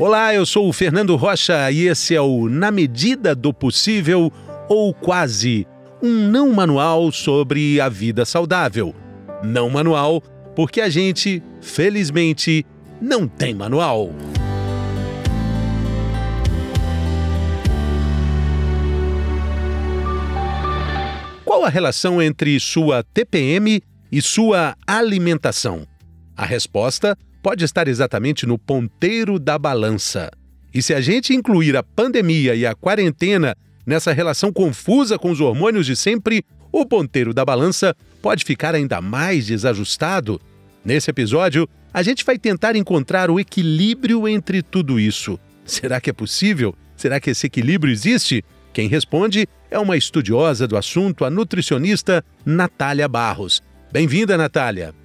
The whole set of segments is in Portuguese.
Olá, eu sou o Fernando Rocha e esse é o Na Medida do Possível ou Quase, um não manual sobre a vida saudável. Não manual porque a gente, felizmente, não tem manual. Qual a relação entre sua TPM e sua alimentação? A resposta pode estar exatamente no ponteiro da balança. E se a gente incluir a pandemia e a quarentena nessa relação confusa com os hormônios de sempre, o ponteiro da balança pode ficar ainda mais desajustado. Nesse episódio, a gente vai tentar encontrar o equilíbrio entre tudo isso. Será que é possível? Será que esse equilíbrio existe? Quem responde é uma estudiosa do assunto, a nutricionista Natália Barros. Bem-vinda, Natália.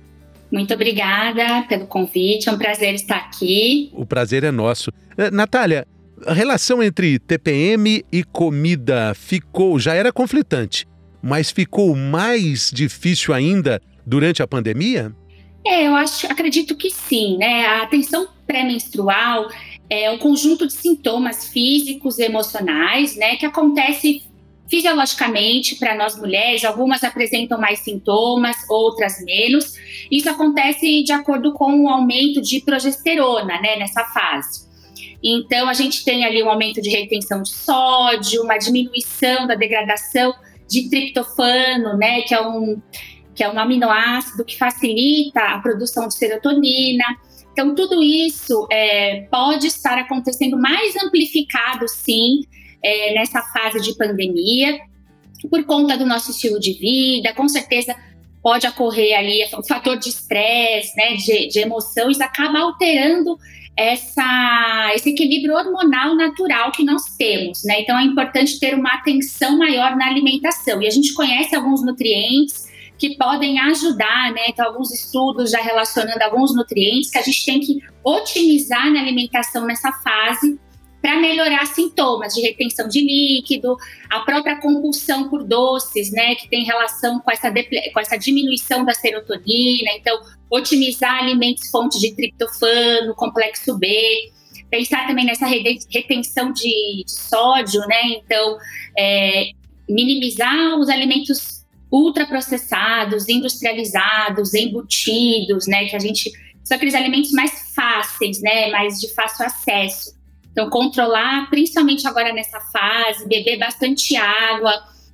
Muito obrigada pelo convite, é um prazer estar aqui. O prazer é nosso. Eh, Natália, a relação entre TPM e comida ficou, já era conflitante, mas ficou mais difícil ainda durante a pandemia? É, eu acho, acredito que sim, né? A atenção pré-menstrual é um conjunto de sintomas físicos e emocionais, né, que acontece fisiologicamente para nós mulheres, algumas apresentam mais sintomas, outras menos. Isso acontece de acordo com o aumento de progesterona, né, nessa fase. Então, a gente tem ali um aumento de retenção de sódio, uma diminuição da degradação de triptofano, né, que é um que é um aminoácido que facilita a produção de serotonina. Então, tudo isso é, pode estar acontecendo mais amplificado, sim, é, nessa fase de pandemia, por conta do nosso estilo de vida, com certeza pode ocorrer ali o fator de estresse, né, de, de emoção, isso acaba alterando essa, esse equilíbrio hormonal natural que nós temos, né? Então é importante ter uma atenção maior na alimentação. E a gente conhece alguns nutrientes que podem ajudar, né? Então, alguns estudos já relacionando alguns nutrientes que a gente tem que otimizar na alimentação nessa fase para melhorar sintomas de retenção de líquido, a própria compulsão por doces, né, que tem relação com essa, com essa diminuição da serotonina. Então, otimizar alimentos fontes de triptofano, complexo B, pensar também nessa retenção de, de sódio, né? Então, é, minimizar os alimentos ultraprocessados, industrializados, embutidos, né? Que a gente são aqueles alimentos mais fáceis, né? Mais de fácil acesso. Então, controlar, principalmente agora nessa fase, beber bastante água,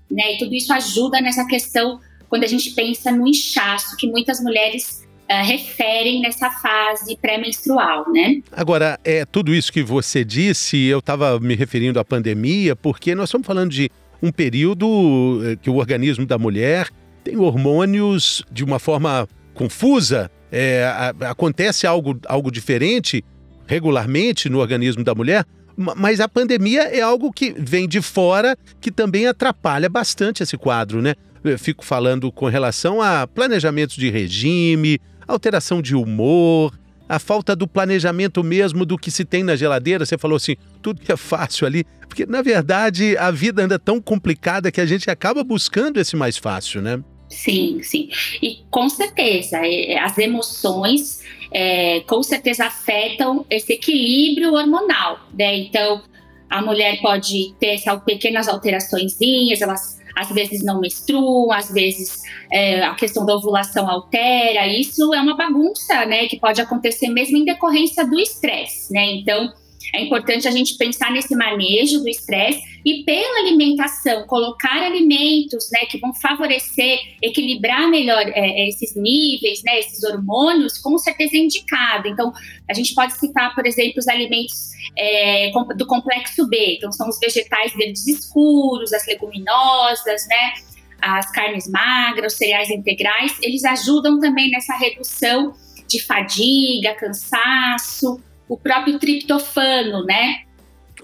né? E tudo isso ajuda nessa questão quando a gente pensa no inchaço que muitas mulheres uh, referem nessa fase pré-menstrual, né? Agora, é tudo isso que você disse, eu estava me referindo à pandemia, porque nós estamos falando de um período eh, que o organismo da mulher tem hormônios de uma forma confusa. É, acontece algo, algo diferente regularmente no organismo da mulher, mas a pandemia é algo que vem de fora que também atrapalha bastante esse quadro, né? Eu fico falando com relação a planejamento de regime, alteração de humor, a falta do planejamento mesmo do que se tem na geladeira. Você falou assim, tudo que é fácil ali, porque na verdade a vida anda tão complicada que a gente acaba buscando esse mais fácil, né? Sim, sim. E com certeza, é, as emoções é, com certeza afetam esse equilíbrio hormonal, né? Então, a mulher pode ter essas pequenas alterações, elas às vezes não menstruam, às vezes é, a questão da ovulação altera. Isso é uma bagunça, né? Que pode acontecer mesmo em decorrência do estresse, né? Então, é importante a gente pensar nesse manejo do estresse e pela alimentação, colocar alimentos né, que vão favorecer, equilibrar melhor é, é, esses níveis, né, esses hormônios, com certeza é indicado. Então, a gente pode citar, por exemplo, os alimentos é, do complexo B, então são os vegetais verdes escuros, as leguminosas, né, as carnes magras, os cereais integrais, eles ajudam também nessa redução de fadiga, cansaço, o próprio triptofano, né?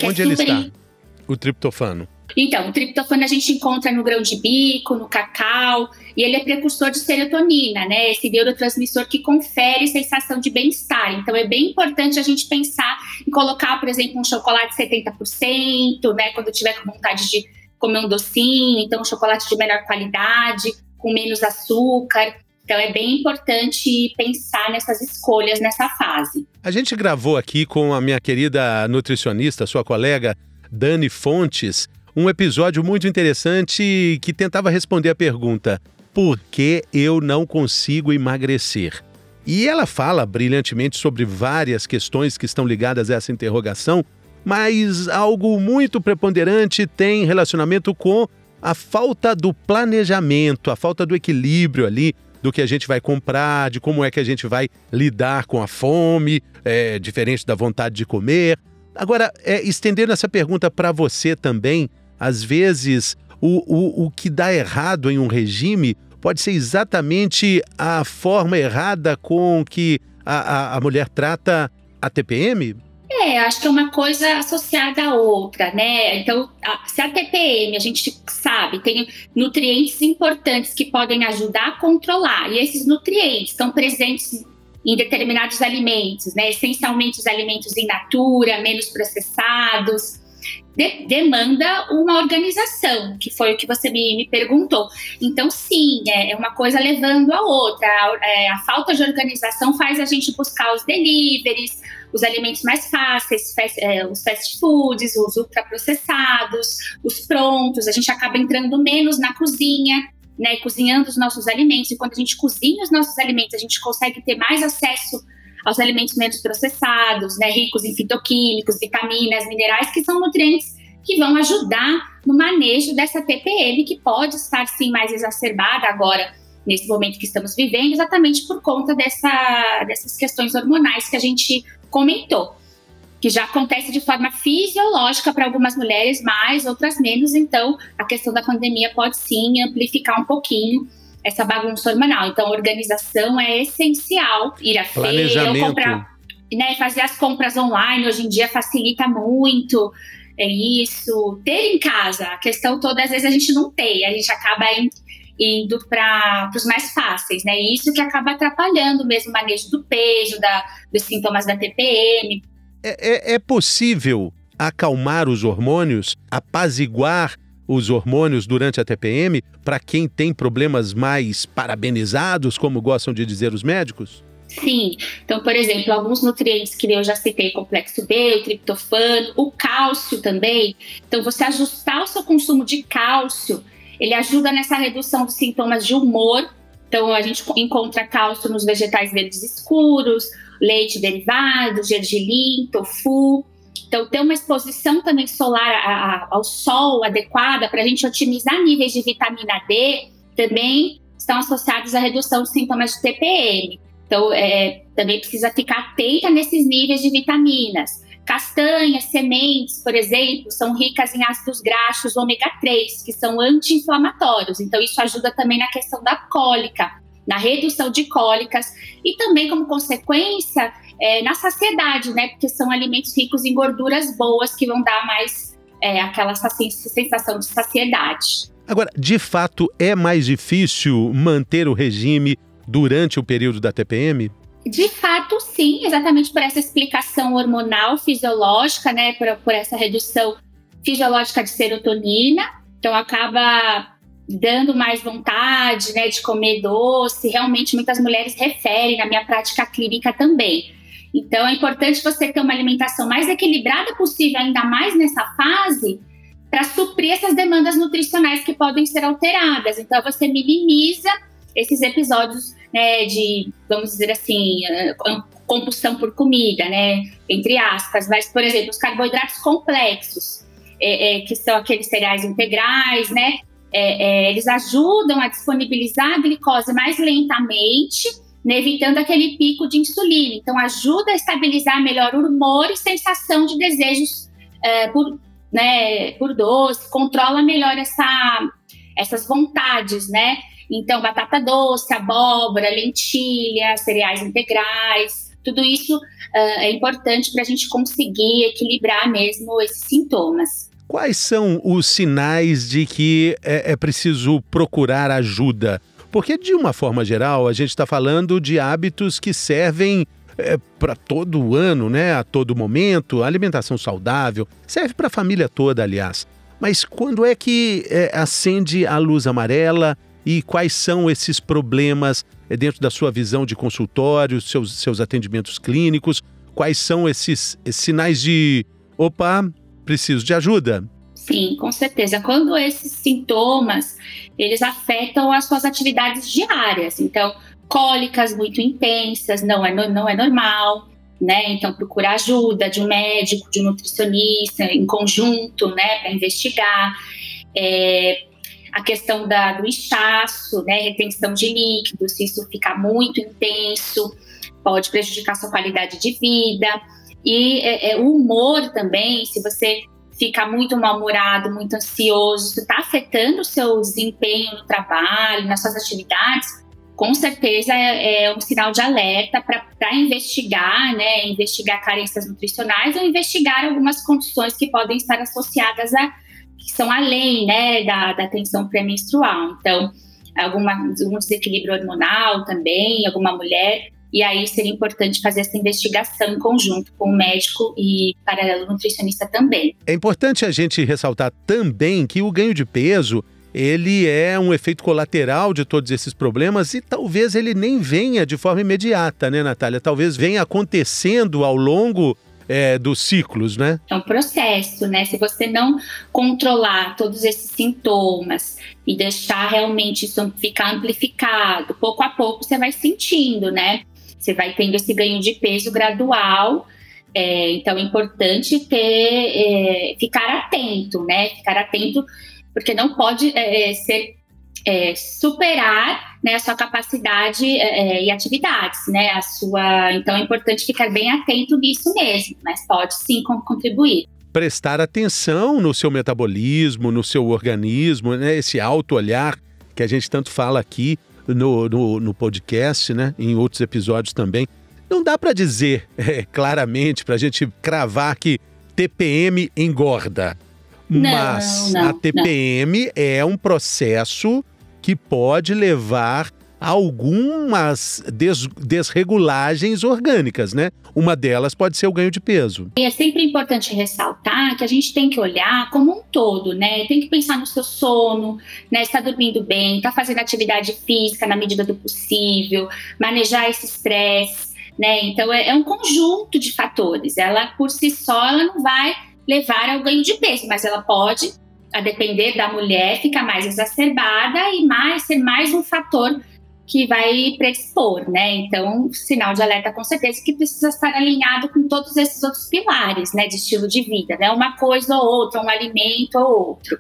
Onde é ele está? O triptofano. Então, o triptofano a gente encontra no grão de bico, no cacau, e ele é precursor de serotonina, né? Esse neurotransmissor que confere sensação de bem-estar. Então, é bem importante a gente pensar em colocar, por exemplo, um chocolate 70%, né? Quando tiver com vontade de comer um docinho, então um chocolate de melhor qualidade, com menos açúcar Então é bem importante pensar nessas escolhas nessa fase. A gente gravou aqui com a minha querida nutricionista, sua colega Dani Fontes, um episódio muito interessante que tentava responder a pergunta: por que eu não consigo emagrecer? E ela fala brilhantemente sobre várias questões que estão ligadas a essa interrogação, mas algo muito preponderante tem relacionamento com a falta do planejamento, a falta do equilíbrio ali do que a gente vai comprar, de como é que a gente vai lidar com a fome, é, diferente da vontade de comer. Agora, é, estendendo essa pergunta para você também, às vezes o, o, o que dá errado em um regime pode ser exatamente a forma errada com que a, a, a mulher trata a TPM? É, acho que é uma coisa associada à outra, né? Então, se a TPM, a gente sabe, tem nutrientes importantes que podem ajudar a controlar, e esses nutrientes estão presentes em determinados alimentos, né? Essencialmente os alimentos in natura, menos processados, de, demanda uma organização, que foi o que você me, me perguntou. Então, sim, é, é, uma coisa levando a outra. A, é, a, falta de organização faz a gente buscar os deliveries, os alimentos mais fáceis, fast, é, os fast foods, os ultraprocessados, os prontos. A gente acaba entrando menos na cozinha, né, cozinhando os nossos alimentos. E quando a gente cozinha os nossos alimentos, a gente consegue ter mais acesso aos alimentos menos processados, né, ricos em fitoquímicos, vitaminas, minerais, que são nutrientes que vão ajudar no manejo dessa TPM, que pode estar sim mais exacerbada agora, nesse momento que estamos vivendo, exatamente por conta dessa, dessas questões hormonais que a gente comentou. Que já acontece de forma fisiológica para algumas mulheres mais, outras menos. Então, a questão da pandemia pode sim amplificar um pouquinho essa bagunça hormonal. Então, organização é essencial. Ir à feira, comprar, né, fazer as compras online hoje em dia facilita muito. É isso. Ter em casa, a questão toda, às vezes a gente não tem, a gente acaba indo para os mais fáceis, né? E isso que acaba atrapalhando mesmo o manejo do peso, da, dos sintomas da TPM. É, é, é possível acalmar os hormônios, apaziguar os hormônios durante a TPM para quem tem problemas mais parabenizados, como gostam de dizer os médicos? Sim. Então, por exemplo, alguns nutrientes que eu já citei, complexo B, o triptofano, o cálcio também. Então, você ajustar o seu consumo de cálcio, ele ajuda nessa redução dos sintomas de humor. Então, a gente encontra cálcio nos vegetais verdes escuros, leite derivado, gergelim, tofu. Então, ter uma exposição também solar a, a, ao sol adequada para a gente otimizar níveis de vitamina D também estão associados à redução dos sintomas de TPM. Então, é, também precisa ficar atenta nesses níveis de vitaminas. Castanhas, sementes, por exemplo, são ricas em ácidos graxos ômega 3, que são anti-inflamatórios. Então, isso ajuda também na questão da cólica, na redução de cólicas e também, como consequência, é, na saciedade, né? Porque são alimentos ricos em gorduras boas que vão dar mais é, aquela sensação de saciedade. Agora, de fato, é mais difícil manter o regime durante o período da TPM? De fato, sim, exatamente por essa explicação hormonal, fisiológica, né? Por, por essa redução fisiológica de serotonina. Então, acaba dando mais vontade, né, de comer doce. Realmente, muitas mulheres referem na minha prática clínica também. Então, é importante você ter uma alimentação mais equilibrada possível, ainda mais nessa fase, para suprir essas demandas nutricionais que podem ser alteradas. Então, você minimiza esses episódios né, de, vamos dizer assim, eh, compulsão por comida, né, entre aspas. Mas, por exemplo, os carboidratos complexos, é, é, que são aqueles cereais integrais, né, é, eles ajudam a disponibilizar a glicose mais lentamente, né, evitando aquele pico de insulina. Então, ajuda a estabilizar melhor o humor e sensação de desejos por, né, por doce, controla melhor essa, essas vontades, né? Então, batata doce, abóbora, lentilha, cereais integrais, tudo isso uh, é importante para a gente conseguir equilibrar mesmo esses sintomas. Quais são os sinais de que é, é preciso procurar ajuda? Porque, de uma forma geral, a gente está falando de hábitos que servem é, para todo ano, né? A todo momento, alimentação saudável, serve para a família toda, aliás. Mas quando é que é, acende a luz amarela e quais são esses problemas é, dentro da sua visão de consultório, seus, seus atendimentos clínicos? Quais são esses, esses sinais de opa, preciso de ajuda? Sim, com certeza. Quando esses sintomas, eles afetam as suas atividades diárias. Então, cólicas muito intensas, não é, não é normal, né? Então, procurar ajuda de um médico, de um nutricionista, em conjunto, né, para investigar. É, a questão da, do inchaço, né, retenção de líquidos, se isso ficar muito intenso, pode prejudicar sua qualidade de vida. E é, é, o humor também, se você fica muito mal-humorado, muito ansioso, está afetando o seu desempenho no trabalho, nas suas atividades, com certeza é, é um sinal de alerta para investigar, né, investigar carências nutricionais ou investigar algumas condições que podem estar associadas a que são além, né, da, da tensão pré-menstrual. Então, alguma, algum desequilíbrio hormonal também, alguma mulher e aí seria importante fazer essa investigação em conjunto com o médico e paralelo nutricionista também. É importante a gente ressaltar também que o ganho de peso ele é um efeito colateral de todos esses problemas e talvez ele nem venha de forma imediata, né, Natália? Talvez venha acontecendo ao longo é, dos ciclos, né? É um processo, né? Se você não controlar todos esses sintomas e deixar realmente isso ficar amplificado, pouco a pouco você vai sentindo, né? Você vai tendo esse ganho de peso gradual. É, então é importante ter, é, ficar atento, né? Ficar atento porque não pode é, é, ser é, superar né, a sua capacidade é, e atividades, né? A sua, então é importante ficar bem atento nisso mesmo, mas pode sim contribuir. Prestar atenção no seu metabolismo, no seu organismo, né? Esse auto-olhar que a gente tanto fala aqui no, no, no podcast, né? Em outros episódios também. Não dá para dizer é, claramente, para a gente cravar que TPM engorda. Não, Mas não, a TPM não. é um processo que pode levar algumas des desregulagens orgânicas, né? Uma delas pode ser o ganho de peso. E é sempre importante ressaltar que a gente tem que olhar como um todo, né? Tem que pensar no seu sono, né? Está dormindo bem, está fazendo atividade física na medida do possível, manejar esse estresse, né? Então é, é um conjunto de fatores. Ela por si só ela não vai levar ao ganho de peso, mas ela pode, a depender da mulher, ficar mais exacerbada e mais ser mais um fator que vai predispor, né? Então, sinal de alerta com certeza que precisa estar alinhado com todos esses outros pilares, né, de estilo de vida, né? Uma coisa ou outra, um alimento ou outro.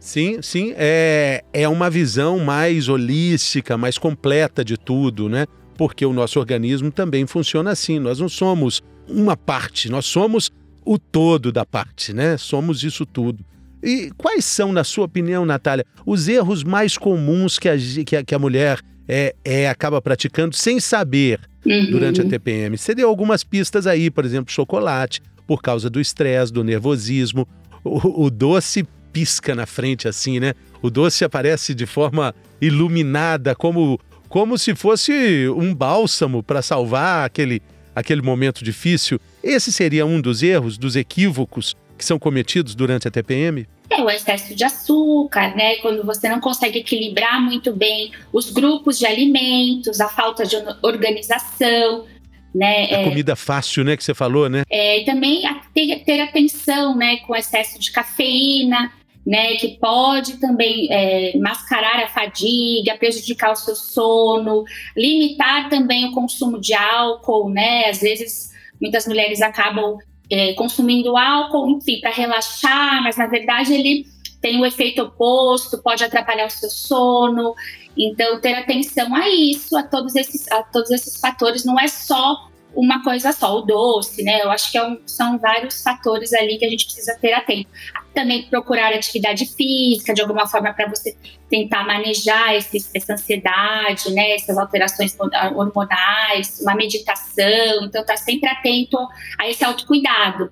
Sim, sim, é, é uma visão mais holística, mais completa de tudo, né? Porque o nosso organismo também funciona assim. Nós não somos uma parte, nós somos o todo da parte, né? Somos isso tudo. E quais são, na sua opinião, Natália, os erros mais comuns que a, que a, que a mulher é, é, acaba praticando sem saber uhum. durante a TPM? Você deu algumas pistas aí, por exemplo, chocolate, por causa do estresse, do nervosismo. O, o doce pisca na frente assim, né? O doce aparece de forma iluminada, como, como se fosse um bálsamo para salvar aquele, aquele momento difícil. Esse seria um dos erros, dos equívocos que são cometidos durante a TPM? É o excesso de açúcar, né? Quando você não consegue equilibrar muito bem os grupos de alimentos, a falta de organização, né? A é, comida fácil, né? Que você falou, né? É, também ter, ter atenção, né? Com excesso de cafeína, né? Que pode também é, mascarar a fadiga, prejudicar o seu sono, limitar também o consumo de álcool, né? Às vezes muitas mulheres acabam é, consumindo álcool, enfim, para relaxar, mas na verdade ele tem o efeito oposto, pode atrapalhar o seu sono. Então, ter atenção a isso, a todos esses, a todos esses fatores, não é só uma coisa só, o doce, né? Eu acho que é um, são vários fatores ali que a gente precisa ter atento. Também procurar atividade física, de alguma forma, para você tentar manejar esse, essa ansiedade, né? Essas alterações hormonais, uma meditação. Então, tá sempre atento a esse autocuidado.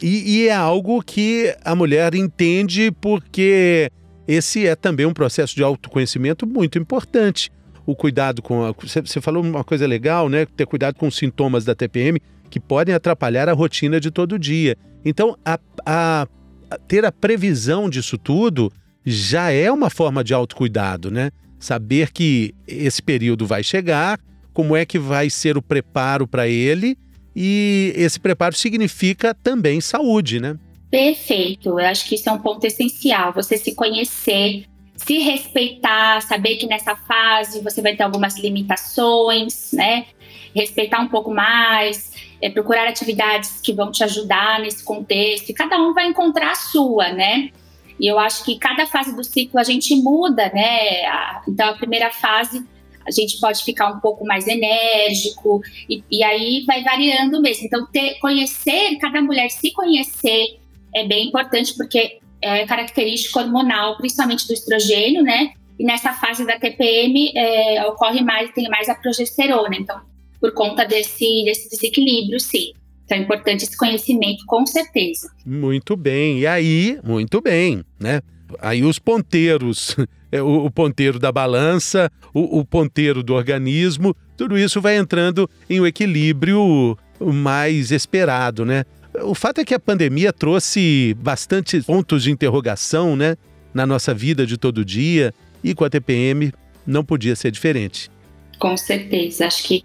E, e é algo que a mulher entende porque esse é também um processo de autoconhecimento muito importante o cuidado com. A, você falou uma coisa legal, né? Ter cuidado com os sintomas da TPM que podem atrapalhar a rotina de todo dia. Então, a, a, a ter a previsão disso tudo já é uma forma de autocuidado, né? Saber que esse período vai chegar, como é que vai ser o preparo para ele e esse preparo significa também saúde, né? Perfeito. Eu acho que isso é um ponto essencial. Você se conhecer, se respeitar, saber que nessa fase você vai ter algumas limitações, né? Respeitar um pouco mais, é, procurar atividades que vão te ajudar nesse contexto. E cada um vai encontrar a sua, né? E eu acho que cada fase do ciclo a gente muda, né? Então a primeira fase a gente pode ficar um pouco mais enérgico, e, e aí vai variando mesmo. Então, ter, conhecer, cada mulher se conhecer é bem importante, porque é característico hormonal, principalmente do estrogênio, né? E nessa fase da TPM é, ocorre mais, tem mais a progesterona. Então, por conta desse, desse desequilíbrio, sim. Então é importante esse conhecimento, com certeza. Muito bem. E aí, muito bem, né? Aí os ponteiros é, o, o ponteiro da balança, o, o ponteiro do organismo, tudo isso vai entrando em um equilíbrio mais esperado, né? O fato é que a pandemia trouxe bastante pontos de interrogação, né, na nossa vida de todo dia e com a TPM não podia ser diferente. Com certeza, acho que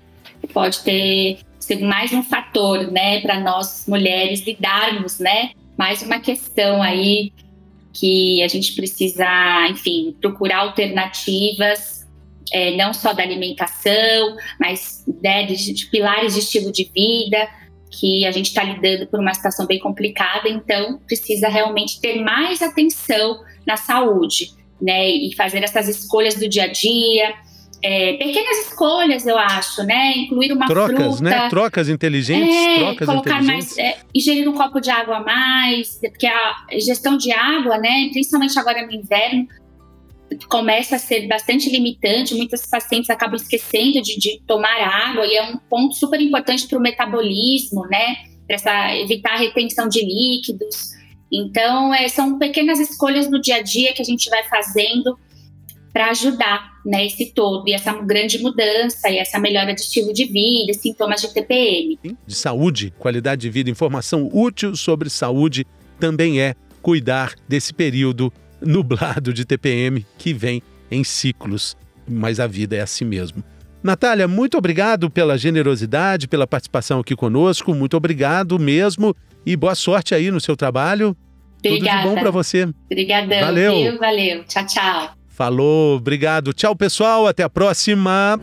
pode ter sido mais um fator, né, para nós mulheres lidarmos, né, mais uma questão aí que a gente precisa, enfim, procurar alternativas, é, não só da alimentação, mas né, de, de pilares de estilo de vida, que a gente está lidando por uma situação bem complicada, então precisa realmente ter mais atenção na saúde, né? E fazer essas escolhas do dia a dia, é, pequenas escolhas, eu acho, né? Incluir uma trocas, fruta. né? Trocas inteligentes, é, trocas colocar inteligentes. mais, é, ingerir um copo de água a mais, porque a gestão de água, né? Principalmente agora no inverno, começa a ser bastante limitante. Muitas pacientes acabam esquecendo de, de tomar água e é um ponto super importante para o metabolismo, né? Para evitar a retenção de líquidos. Então, é, são pequenas escolhas no dia a dia que a gente vai fazendo para ajudar né, esse todo e essa grande mudança e essa melhora de estilo de vida, sintomas de TPM. De saúde, qualidade de vida, informação útil sobre saúde também é cuidar desse período nublado de TPM que vem em ciclos, mas a vida é assim mesmo. Natália, muito obrigado pela generosidade, pela participação aqui conosco, muito obrigado mesmo e boa sorte aí no seu trabalho. Obrigada. Tudo de bom para você. Obrigadão. Valeu. Viu? Valeu. Tchau, tchau. Falou, obrigado. Tchau, pessoal. Até a próxima.